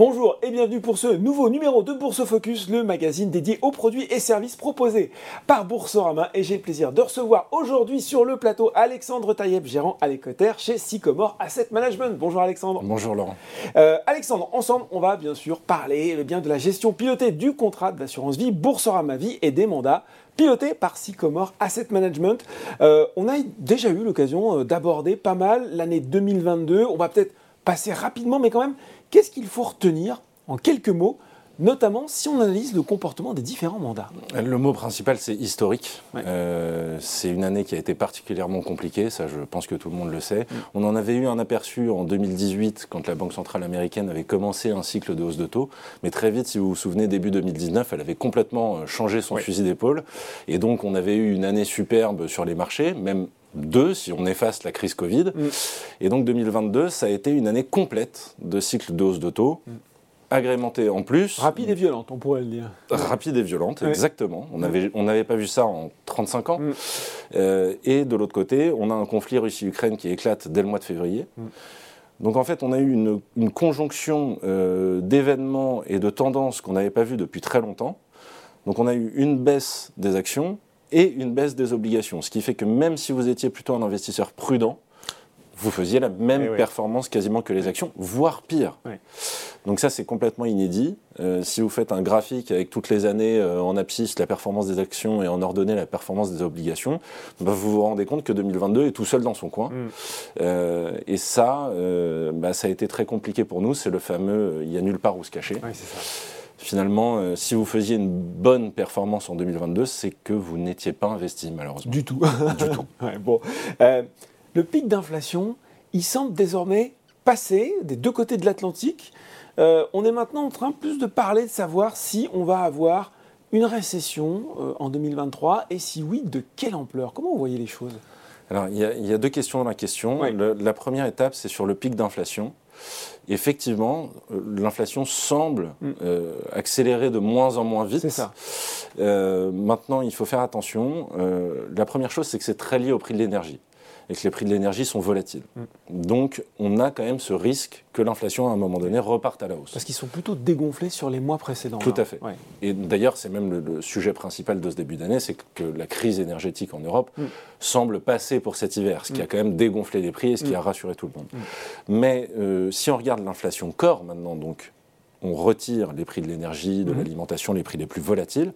Bonjour et bienvenue pour ce nouveau numéro de Bourse Focus, le magazine dédié aux produits et services proposés par Boursorama. Et j'ai le plaisir de recevoir aujourd'hui sur le plateau Alexandre Taïeb, gérant à l'écotaire chez Sycomore Asset Management. Bonjour Alexandre. Bonjour Laurent. Euh, Alexandre, ensemble, on va bien sûr parler eh bien, de la gestion pilotée du contrat d'assurance vie Boursorama Vie et des mandats pilotés par Sycomore Asset Management. Euh, on a déjà eu l'occasion euh, d'aborder pas mal l'année 2022. On va peut-être passer rapidement, mais quand même, qu'est-ce qu'il faut retenir en quelques mots notamment si on analyse le comportement des différents mandats. Le mot principal, c'est historique. Euh, c'est une année qui a été particulièrement compliquée, ça je pense que tout le monde le sait. Mm. On en avait eu un aperçu en 2018 quand la Banque centrale américaine avait commencé un cycle de hausse de taux, mais très vite, si vous vous souvenez, début 2019, elle avait complètement euh, changé son fusil d'épaule, et donc on avait eu une année superbe sur les marchés, même deux si on efface la crise Covid. Mm. Et donc 2022, ça a été une année complète de cycle de hausse de taux. Mm. Agrémentée en plus. Rapide et violente, on pourrait le dire. Rapide et violente, exactement. On n'avait on pas vu ça en 35 ans. Mm. Euh, et de l'autre côté, on a un conflit Russie-Ukraine qui éclate dès le mois de février. Donc en fait, on a eu une, conjonction euh, d'événements et de tendances qu'on n'avait pas vu depuis très longtemps. Donc on a eu une baisse des actions, et une baisse des obligations. Ce qui fait que même si vous étiez plutôt un investisseur prudent, vous faisiez la même eh performance quasiment que les actions, voire pire. Donc ça, c'est complètement inédit. Euh, si vous faites un graphique avec toutes les années euh, en abscisse la performance des actions et en ordonnée la performance des obligations, bah, vous vous rendez compte que 2022 est tout seul dans son coin. Mm. Euh, et ça, bah, ça a été très compliqué pour nous. C'est le fameux « il n'y a nulle part où se cacher ça finalement, euh, si vous faisiez une bonne performance en 2022, c'est que vous n'étiez pas investi, malheureusement. Du tout. du tout. bon. Euh, le pic d'inflation, il semble désormais passer des deux côtés de l'Atlantique. Euh, on est maintenant en train plus de parler de savoir si on va avoir une récession en 2023 et si oui, de quelle ampleur Comment vous voyez les choses? Alors, il y, a deux questions dans la question. la première étape, c'est sur le pic d'inflation effectivement, euh, l'inflation semble mm. euh, accélérer de moins en moins vite. C'est ça. Euh, maintenant, il faut faire attention. la première chose, c'est que c'est très lié au prix de l'énergie et que les prix de l'énergie sont volatiles. Mm. Donc, on a quand même ce risque que l'inflation, à un moment donné, reparte à la hausse. Parce qu'ils sont plutôt dégonflés sur les mois précédents. Tout à fait. Et d'ailleurs, c'est même le, sujet principal de ce début d'année, c'est que la crise énergétique en Europe mm. semble passer pour cet hiver, ce qui a mm. quand même dégonflé les prix et ce qui a rassuré tout le monde. Mais euh, si on regarde l'inflation corps maintenant, donc on retire les prix de l'énergie, de l'alimentation, les prix les plus volatiles,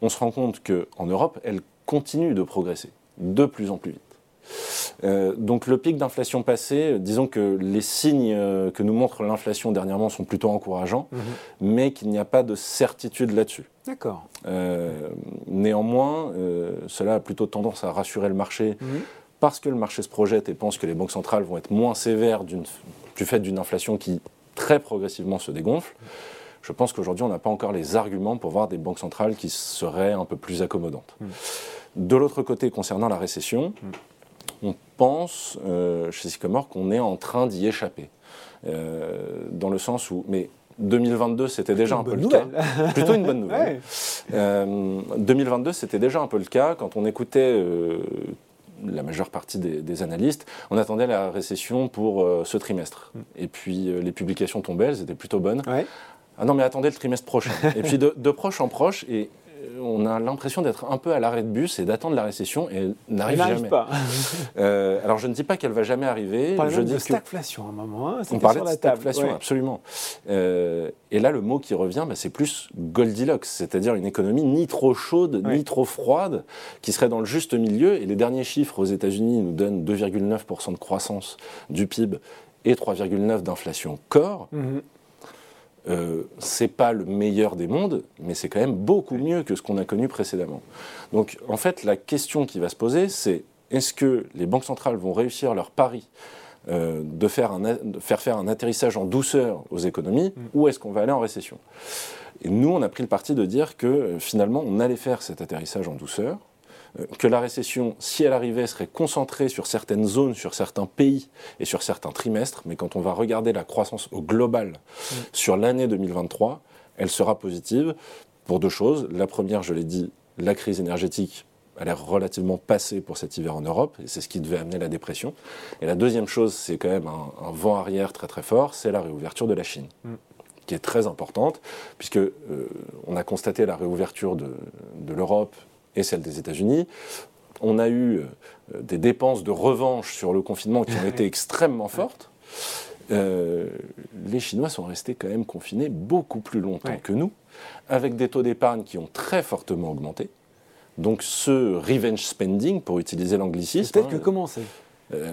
on se rend compte qu'en Europe, elle continue de progresser de plus en plus vite. Euh, donc le pic d'inflation passé, disons que les signes euh, que nous montre l'inflation dernièrement sont plutôt encourageants, mhm. mais qu'il n'y a pas de certitude là-dessus. D'accord. Euh, néanmoins, cela a plutôt tendance à rassurer le marché. Mhm. Parce que le marché se projette et pense que les banques centrales vont être moins sévères du fait d'une inflation qui très progressivement se dégonfle, je pense qu'aujourd'hui on n'a pas encore les arguments pour voir des banques centrales qui seraient un peu plus accommodantes. Mhm. De l'autre côté, concernant la récession, on pense euh, chez Sycomore qu'on est en train d'y échapper. Euh, dans le sens où. Mais 2022, c'était déjà un peu le cas. Plutôt une bonne nouvelle. 2022, euh, c'était déjà un peu le cas. Quand on écoutait la majeure partie des, analystes, on attendait la récession pour ce trimestre. Mm. Et puis les publications tombaient, elles étaient plutôt bonnes. Ah non, mais attendez le trimestre prochain. et puis de, de proche en proche, et on a l'impression d'être un peu à l'arrêt de bus et d'attendre la récession et n'arrive jamais. pas. Euh, alors je ne dis pas qu'elle va jamais arriver. On je dis de stagflation à un moment. Hein, on parlait de stagflation, absolument. Euh, et là, le mot qui revient, bah, c'est plus Goldilocks, c'est-à-dire une économie ni trop chaude ni trop froide, qui serait dans le juste milieu. Et les derniers chiffres aux États-Unis nous donnent 2,9% de croissance du PIB et 3,9% d'inflation corps. Mhm. Euh, c'est pas le meilleur des mondes, mais c'est quand même beaucoup mieux que ce qu'on a connu précédemment. Donc en fait, la question qui va se poser, c'est est-ce que les banques centrales vont réussir leur pari euh, de, faire faire un atterrissage en douceur aux économies, mm. ou est-ce qu'on va aller en récession? Et nous, on a pris le parti de dire que euh, finalement, on allait faire cet atterrissage en douceur, que la récession, si elle arrivait, serait concentrée sur certaines zones, sur certains pays et sur certains trimestres, mais quand on va regarder la croissance au global mm. sur l'année 2023, elle sera positive pour deux choses. La première, je l'ai dit, la crise énergétique a l'air relativement passée pour cet hiver en Europe, et c'est ce qui devait amener la dépression. Et la deuxième chose, c'est quand même un, vent arrière très très fort, c'est la réouverture de la Chine. Mm. qui est très importante, puisque on a constaté la réouverture de, de l'Europe et celle des États-Unis. On a eu des dépenses de revanche sur le confinement qui ont été extrêmement fortes. les Chinois sont restés quand même confinés beaucoup plus longtemps que nous, avec des taux d'épargne qui ont très fortement augmenté. Donc ce revenge spending, pour utiliser l'anglicisme... Peut-être que hein, commencer. Euh,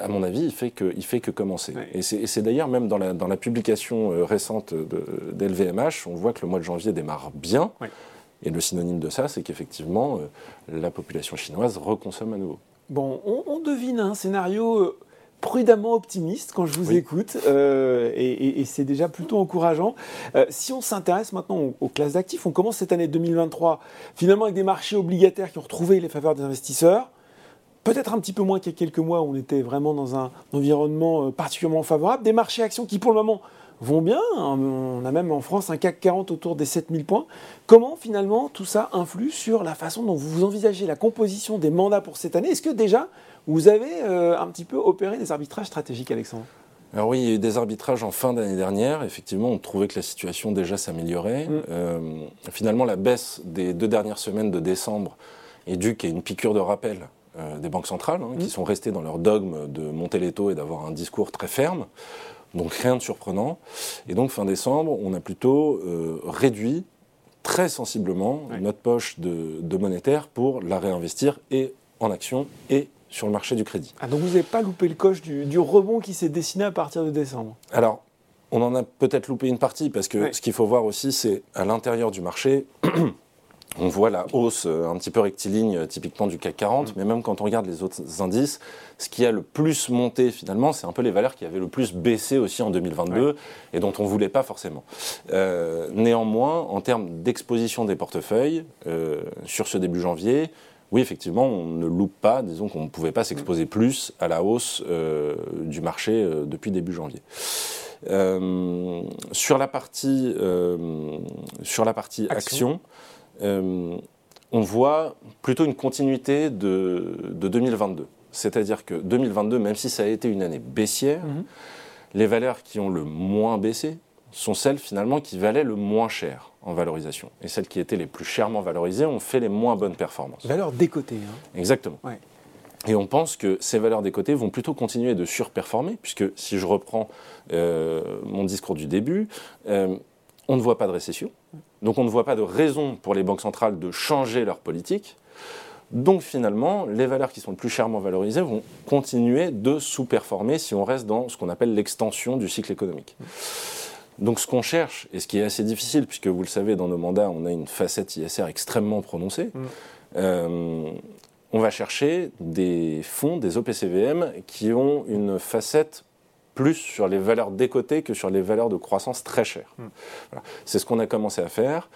à mon avis, il fait que, il fait que commencer. Et c'est d'ailleurs même dans la, dans la publication euh, récente d'LVMH, on voit que le mois de janvier démarre bien. Et le synonyme de ça, c'est qu'effectivement, euh, la population chinoise reconsomme à nouveau. Bon, on, devine un scénario prudemment optimiste quand je vous écoute, et, c'est déjà plutôt encourageant. si on s'intéresse maintenant aux, classes d'actifs, on commence cette année 2023 finalement avec des marchés obligataires qui ont retrouvé les faveurs des investisseurs. Peut-être un petit peu moins qu'il y a quelques mois où on était vraiment dans un environnement euh, particulièrement favorable. Des marchés actions qui pour le moment vont bien. On a même en France un CAC 40 autour des 7000 points. Comment finalement tout ça influe sur la façon dont vous envisagez la composition des mandats pour cette année? Est-ce que déjà vous avez euh, un petit peu opéré des arbitrages stratégiques, Alexandre? Alors oui, il y a eu des arbitrages en fin d'année dernière. Effectivement, on trouvait que la situation déjà s'améliorait. Mm. Euh, finalement, la baisse des deux dernières semaines de décembre est due qu'à une piqûre de rappel euh, des banques centrales, hein, qui mm. sont restées dans leur dogme de monter les taux et d'avoir un discours très ferme. Donc rien de surprenant. Et donc fin décembre, on a plutôt euh, réduit très sensiblement notre poche de, de, monétaire pour la réinvestir et en actions et sur le marché du crédit. Ah, donc vous n'avez pas loupé le coche du, rebond qui s'est dessiné à partir de décembre? Alors, on en a peut-être loupé une partie, parce que ce qu'il faut voir aussi, c'est à l'intérieur du marché, on voit la hausse euh, un petit peu rectiligne euh, typiquement du CAC 40, mm. mais même quand on regarde les autres indices, ce qui a le plus monté finalement, c'est un peu les valeurs qui avaient le plus baissé aussi en 2022 et dont on ne voulait pas forcément. Euh, néanmoins, en termes d'exposition des portefeuilles, sur ce début janvier, oui, effectivement, on ne loupe pas, disons qu'on ne pouvait pas s'exposer plus à la hausse euh, du marché depuis début janvier. Sur la partie, sur la partie action, on voit plutôt une continuité de, 2022. C'est-à-dire que 2022, même si ça a été une année baissière, mhm. les valeurs qui ont le moins baissé sont celles finalement qui valaient le moins cher en valorisation. Et celles qui étaient les plus chèrement valorisées ont fait les moins bonnes performances. Valeurs décotées. Hein. Exactement. Et on pense que ces valeurs décotées vont plutôt continuer de surperformer, puisque si je reprends euh, mon discours du début, euh, on ne voit pas de récession. Donc on ne voit pas de raison pour les banques centrales de changer leur politique. Donc finalement, les valeurs qui sont le plus chèrement valorisées vont continuer de sous-performer si on reste dans ce qu'on appelle l'extension du cycle économique. Donc ce qu'on cherche, et ce qui est assez difficile, puisque vous le savez, dans nos mandats, on a une facette ISR extrêmement prononcée, mm. euh, on va chercher des fonds, des OPCVM, qui ont une facette plus sur les valeurs décotées que sur les valeurs de croissance très chères. Mm. C'est ce qu'on a commencé à faire.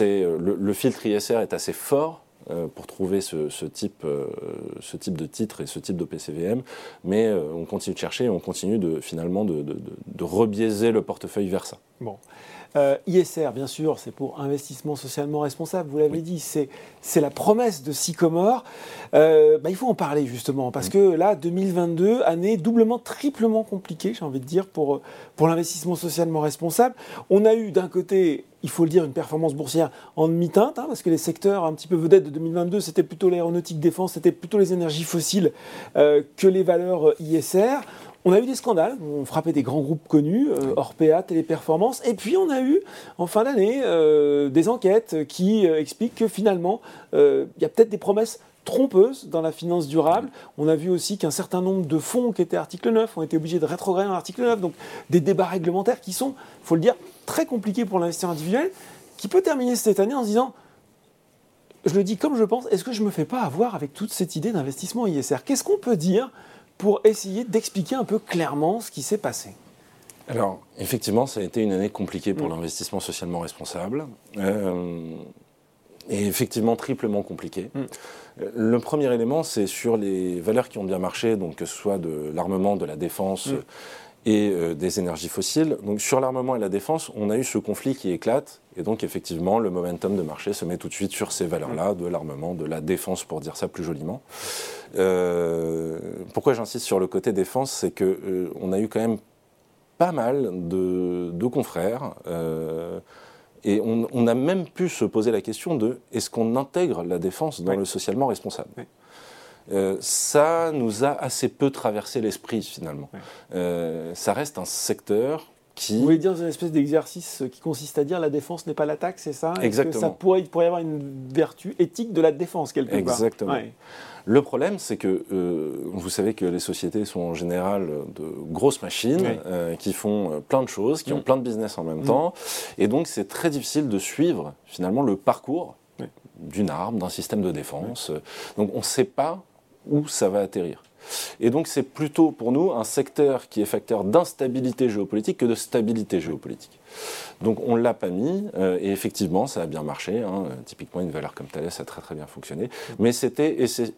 Euh, le, le filtre ISR est assez fort euh, pour trouver ce, type, euh, ce type de titre et ce type de PCVM. Mais euh, on continue de chercher et on continue de, finalement de, de, de rebiaiser le portefeuille vers ça. Bon. Euh, ISR, bien sûr, c'est pour investissement socialement responsable, vous l'avez dit, c'est, la promesse de Sycomore. Euh, bah, il faut en parler justement, parce que là, 2022, année doublement, triplement compliquée, j'ai envie de dire, pour, pour l'investissement socialement responsable. On a eu d'un côté, il faut le dire, une performance boursière en demi-teinte, hein, parce que les secteurs un petit peu vedettes de 2022, c'était plutôt l'aéronautique défense, c'était plutôt les énergies fossiles euh, que les valeurs ISR. On a eu des scandales, on frappait des grands groupes connus, euh, Orpea, Téléperformance, et puis on a eu en fin d'année euh, des enquêtes qui euh, expliquent que finalement, il y a peut-être des promesses trompeuses dans la finance durable. On a vu aussi qu'un certain nombre de fonds qui étaient article 9 ont été obligés de rétrograder en article 9, donc des débats réglementaires qui sont, il faut le dire, très compliqués pour l'investisseur individuel, qui peut terminer cette année en se disant je le dis comme je pense, est-ce que je ne me fais pas avoir avec toute cette idée d'investissement ISR Qu'est-ce qu'on peut dire pour essayer d'expliquer un peu clairement ce qui s'est passé alors, effectivement, ça a été une année compliquée pour mm. l'investissement socialement responsable. Euh, et effectivement, triplement compliquée. Mm. Le premier élément, c'est sur les valeurs qui ont bien marché, donc que ce soit de l'armement, de la défense mm. Et euh, des énergies fossiles. Donc, sur l'armement et la défense, on a eu ce conflit qui éclate. Et donc, effectivement, le momentum de marché se met tout de suite sur ces valeurs-là, de l'armement, de la défense, pour dire ça plus joliment. Euh, pourquoi j'insiste sur le côté défense, c'est que euh, on a eu quand même pas mal de, confrères. et on, a même pu se poser la question de est-ce qu'on intègre la défense dans le socialement responsable? Ça nous a assez peu traversé l'esprit finalement. ça reste un secteur vous voulez dire une espèce d'exercice qui consiste à dire la défense n'est pas l'attaque, c'est ça? Exactement. ça pourrait, il pourrait y avoir une vertu éthique de la défense quelque part? Exactement. Le problème, c'est que euh, vous savez que les sociétés sont en général de grosses machines euh, qui font euh, plein de choses, qui ont mm. plein de business en même mm. temps, et donc c'est très difficile de suivre finalement le parcours d'une arme, d'un système de défense. Donc on ne sait pas où ça va atterrir. Et donc c'est plutôt pour nous un secteur qui est facteur d'instabilité géopolitique que de stabilité géopolitique. Donc on ne l'a pas mis, euh, et effectivement ça a bien marché. Hein. Typiquement une valeur comme Thales a très très bien fonctionné, mais c'était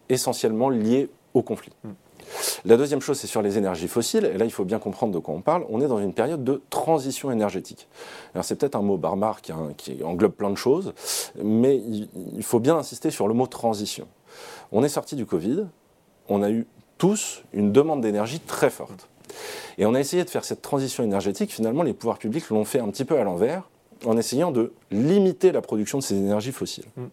essentiellement lié au conflit. La deuxième chose, c'est sur les énergies fossiles. Et là, il faut bien comprendre de quoi on parle. On est dans une période de transition énergétique. Alors, c'est peut-être un mot barbare qui, qui, englobe plein de choses, mais il faut bien insister sur le mot transition. On est sorti du Covid. On a eu tous une demande d'énergie très forte. Et on a essayé de faire cette transition énergétique. Finalement, les pouvoirs publics l'ont fait un petit peu à l'envers, en essayant de limiter la production de ces énergies fossiles. Mm.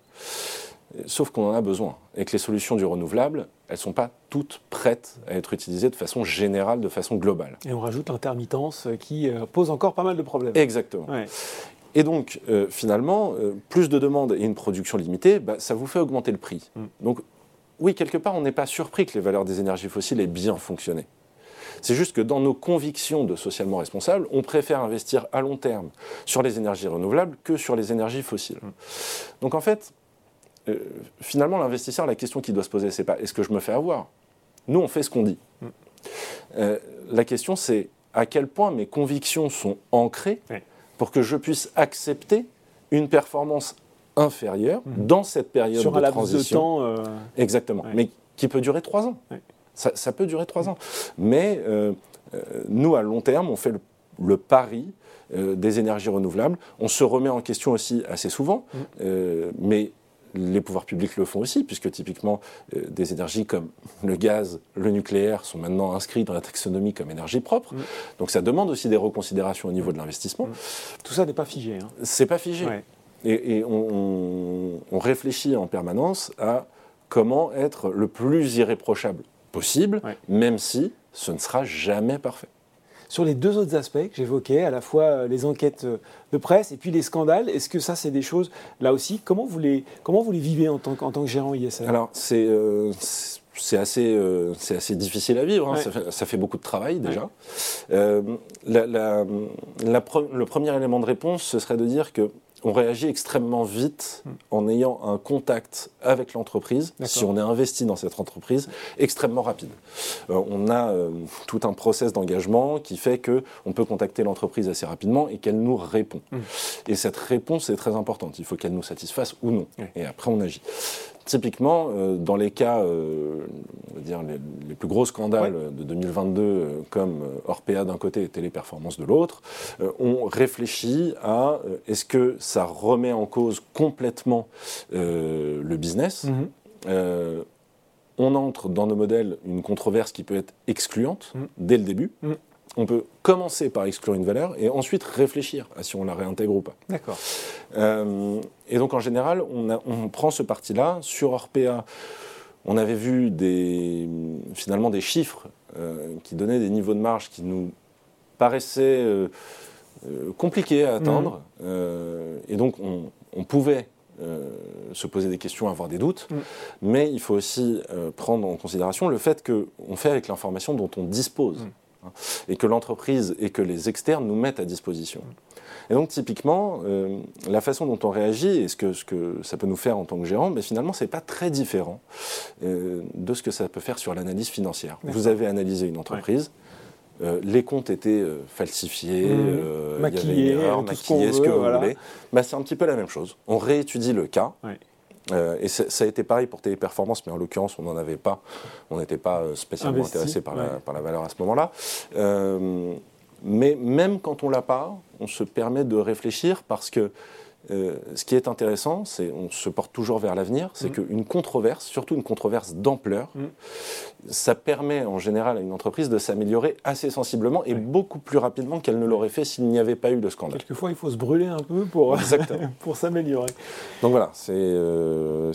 Sauf qu'on en a besoin, et que les solutions du renouvelable, elles ne sont pas toutes prêtes à être utilisées de façon générale, de façon globale. Et on rajoute l'intermittence qui euh, pose encore pas mal de problèmes. Exactement. Et donc, euh, finalement, euh, plus de demandes et une production limitée, bah, ça vous fait augmenter le prix. Mm. Donc, oui, quelque part, on n'est pas surpris que les valeurs des énergies fossiles aient bien fonctionné. C'est juste que dans nos convictions de socialement responsable, on préfère investir à long terme sur les énergies renouvelables que sur les énergies fossiles. Donc en fait, euh, finalement, l'investisseur, la question qu'il doit se poser, c'est pas est-ce que je me fais avoir? Nous, on fait ce qu'on dit. Euh, la question, c'est à quel point mes convictions sont ancrées pour que je puisse accepter une performance inférieure mhm. dans cette période Sur de un transition. De temps, euh, Exactement, mais qui peut durer trois ans. Ça, peut durer trois ans. Mais euh, euh, nous, à long terme, on fait le, pari des énergies renouvelables. On se remet en question aussi assez souvent, mhm. mais les pouvoirs publics le font aussi, puisque typiquement des énergies comme le gaz, le nucléaire sont maintenant inscrits dans la taxonomie comme énergie propre. Mhm. Donc ça demande aussi des reconsidérations au niveau de l'investissement. Tout ça n'est pas figé. Hein. C'est pas figé. Et, on, réfléchit en permanence à comment être le plus irréprochable possible, même si ce ne sera jamais parfait. Sur les deux autres aspects que j'évoquais, à la fois euh, les enquêtes euh, de presse et puis les scandales, est-ce que ça, c'est des choses, là aussi, comment vous les, comment vous les vivez en tant, en tant que gérant ISR Alors, c'est. Euh, c'est assez, c'est assez difficile à vivre, hein. ça, fait, beaucoup de travail déjà. le premier élément de réponse, ce serait de dire que on réagit extrêmement vite hmm. en ayant un contact avec l'entreprise, si on est investi dans cette entreprise, extrêmement rapide. Euh, on a euh, tout un process d'engagement qui fait que on peut contacter l'entreprise assez rapidement et qu'elle nous répond. Hmm. Et cette réponse est très importante. Il faut qu'elle nous satisfasse ou non. Et après, on agit. Typiquement, euh, dans les cas, on va dire les, plus gros scandales de 2022, comme Orpea d'un côté et Téléperformance de l'autre, on réfléchit à est-ce que ça remet en cause complètement euh, le business? Mhm. Euh, on entre dans nos modèles une controverse qui peut être excluante mhm. dès le début. Mhm. On peut commencer par exclure une valeur et ensuite réfléchir à si on la réintègre ou pas. D'accord. Euh, et donc en général, on, on prend ce parti-là. Sur Orpea, on avait vu des, finalement des chiffres qui donnaient des niveaux de marge qui nous paraissaient euh, compliqué à atteindre. Mm. Euh, et donc, on, pouvait euh, se poser des questions, avoir des doutes, mm. mais il faut aussi prendre en considération le fait qu'on fait avec l'information dont on dispose, mm. Hein, et que l'entreprise et que les externes nous mettent à disposition. Et donc typiquement, la façon dont on réagit et ce que, ce que ça peut nous faire en tant que gérant, mais finalement, ce n'est pas très différent de ce que ça peut faire sur l'analyse financière. Vous avez analysé une entreprise, euh, les comptes étaient euh, falsifiés, mmh. euh, maquillés, il y avait une erreur, maquillés, ce, que vous voulez. Bah, c'est un petit peu la même chose. On réétudie le cas. Et ça a été pareil pour Téléperformance, mais en l'occurrence, on n'en avait pas. On n'était pas spécialement intéressé par, la, par, la, valeur à ce moment-là. mais même quand on l'a pas, on se permet de réfléchir parce que euh, ce qui est intéressant, c'est on se porte toujours vers l'avenir, c'est Mm. qu'une controverse, surtout une controverse d'ampleur, Mm. ça permet en général à une entreprise de s'améliorer assez sensiblement et Oui. beaucoup plus rapidement qu'elle ne l'aurait fait s'il n'y avait pas eu de scandale. Quelquefois, il faut se brûler un peu pour, Exactement. pour s'améliorer. Donc voilà, c'est euh,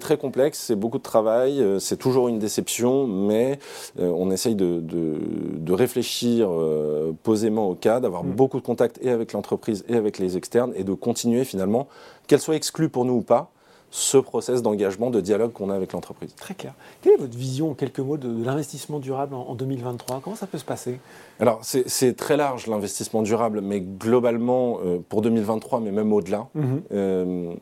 très complexe, c'est beaucoup de travail, euh, c'est toujours une déception, mais euh, on essaye de, de- de réfléchir euh, posément au cas, d'avoir Mm. beaucoup de contacts et avec l'entreprise et avec les externes et de continuer finalement, qu'elle soit exclue pour nous ou pas, ce process d'engagement, de dialogue qu'on a avec l'entreprise. Très clair. Quelle est votre vision, en quelques mots, de, de l'investissement durable en, en 2023 Comment ça peut se passer? Alors c'est très large l'investissement durable, mais globalement euh, pour 2023, mais même au-delà, Euh,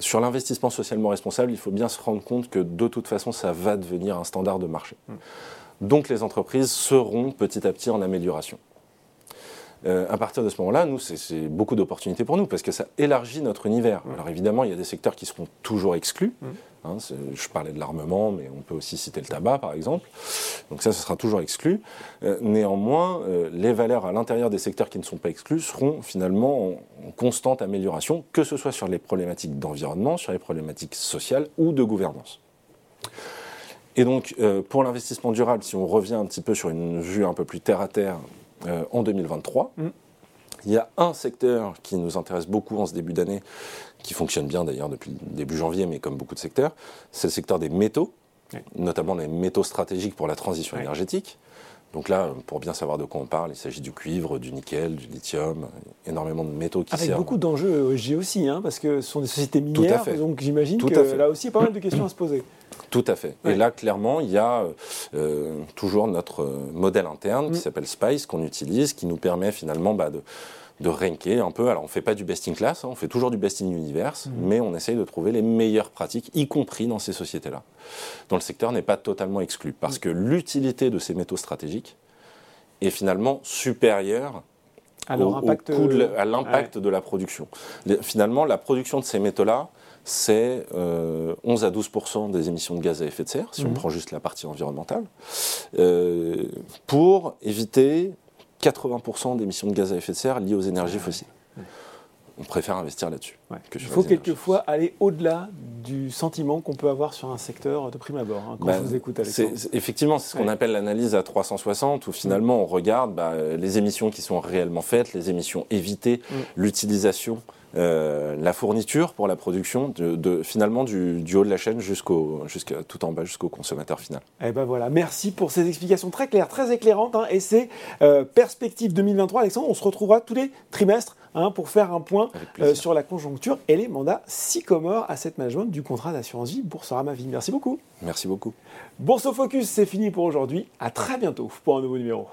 sur l'investissement socialement responsable, il faut bien se rendre compte que de toute façon, ça va devenir un standard de marché. Donc les entreprises seront petit à petit en amélioration. Euh, à partir de ce moment-là, nous, c'est- beaucoup d'opportunités pour nous parce que ça élargit notre univers. Alors évidemment, il y a des secteurs qui seront toujours exclus. Hein, je parlais de l'armement, mais on peut aussi citer le tabac, par exemple. Donc ça, ce sera toujours exclu. Euh, néanmoins, euh, les valeurs à l'intérieur des secteurs qui ne sont pas exclus seront finalement en, en constante amélioration, que ce soit sur les problématiques d'environnement, sur les problématiques sociales ou de gouvernance. Et donc, euh, pour l'investissement durable, si on revient un petit peu sur une vue un peu plus terre à terre euh, en 2023, Mm. il y a un secteur qui nous intéresse beaucoup en ce début d'année, qui fonctionne bien d'ailleurs depuis le début janvier, mais comme beaucoup de secteurs, c'est le secteur des métaux, Oui. notamment les métaux stratégiques pour la transition Oui. énergétique. Donc là, pour bien savoir de quoi on parle, il s'agit du cuivre, du nickel, du lithium, énormément de métaux qui Avec servent. beaucoup d'enjeux ESG aussi, hein, parce que ce sont des sociétés minières, fait. donc j'imagine Tout que à fait. là aussi, il y a pas mal de questions à se poser. Tout à fait. Ouais. Et là, clairement, il y a euh, toujours notre euh, modèle interne Mm. qui s'appelle Spice, qu'on utilise, qui nous permet finalement bah, de, de ranker un peu. Alors, on ne fait pas du best in class, hein, on fait toujours du best in universe, Mm. mais on essaye de trouver les meilleures pratiques, y compris dans ces sociétés-là, dont le secteur n'est pas totalement exclu. Parce que l'utilité de ces métaux stratégiques est finalement supérieure À de euh, l'impact de la production. Finalement, la production de ces métaux-là, c'est euh, 11 à 12 des émissions de gaz à effet de serre, si on Mhm. prend juste la partie environnementale, euh, pour éviter 80% d'émissions de gaz à effet de serre liées aux énergies fossiles. On préfère investir là-dessus. Ouais. Il faut quelquefois aller au-delà du sentiment qu'on peut avoir sur un secteur de prime abord, hein, quand Bah, vous écoute, effectivement, c'est ce qu'on Ouais. appelle l'analyse à 360, où finalement on regarde bah, les émissions qui sont réellement faites, les émissions évitées, Mm. l'utilisation, euh, la fourniture pour la production, de, de- finalement du, du haut de la chaîne jusqu'au, jusqu'à tout en bas, jusqu'au consommateur final. Eh ben voilà, merci pour ces explications très claires, très éclairantes. hein, et ces euh, perspectives 2023, Alexandre, on se retrouvera tous les trimestres hein, pour faire un point euh, sur la conjoncture et les mandats Sycomore Asset Management du contrat d'assurance vie Boursorama Vie. Merci beaucoup. Merci beaucoup. Bourse au Focus, c'est fini pour aujourd'hui. À très bientôt pour un nouveau numéro.